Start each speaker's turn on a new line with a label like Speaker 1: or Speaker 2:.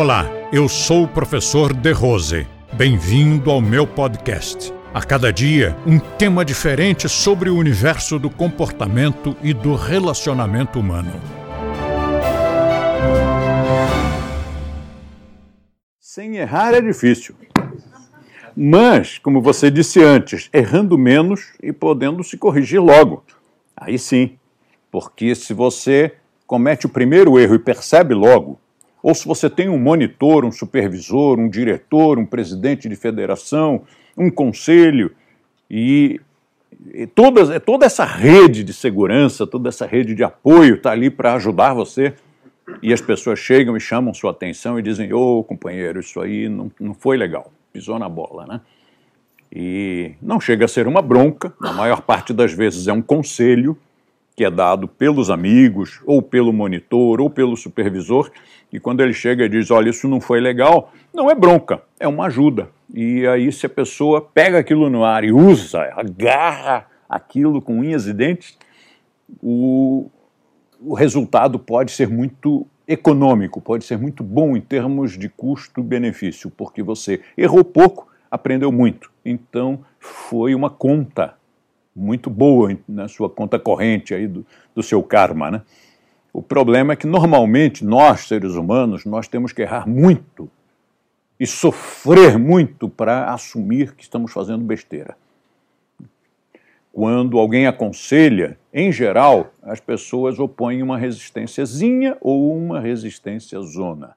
Speaker 1: Olá, eu sou o professor De Rose. Bem-vindo ao meu podcast. A cada dia, um tema diferente sobre o universo do comportamento e do relacionamento humano.
Speaker 2: Sem errar é difícil. Mas, como você disse antes, errando menos e podendo se corrigir logo. Aí sim. Porque se você comete o primeiro erro e percebe logo, ou se você tem um monitor, um supervisor, um diretor, um presidente de federação, um conselho, e, e toda, toda essa rede de segurança, toda essa rede de apoio está ali para ajudar você, e as pessoas chegam e chamam sua atenção e dizem: Ô oh, companheiro, isso aí não, não foi legal, pisou na bola, né? E não chega a ser uma bronca, na maior parte das vezes é um conselho que é dado pelos amigos, ou pelo monitor, ou pelo supervisor, e quando ele chega e diz: Olha, isso não foi legal, não é bronca, é uma ajuda. E aí, se a pessoa pega aquilo no ar e usa, agarra aquilo com unhas e dentes, o, o resultado pode ser muito econômico, pode ser muito bom em termos de custo-benefício, porque você errou pouco, aprendeu muito. Então, foi uma conta muito boa na sua conta corrente aí do, do seu karma, né? O problema é que normalmente nós, seres humanos, nós temos que errar muito e sofrer muito para assumir que estamos fazendo besteira. Quando alguém aconselha, em geral, as pessoas opõem uma resistênciazinha ou uma resistência zona.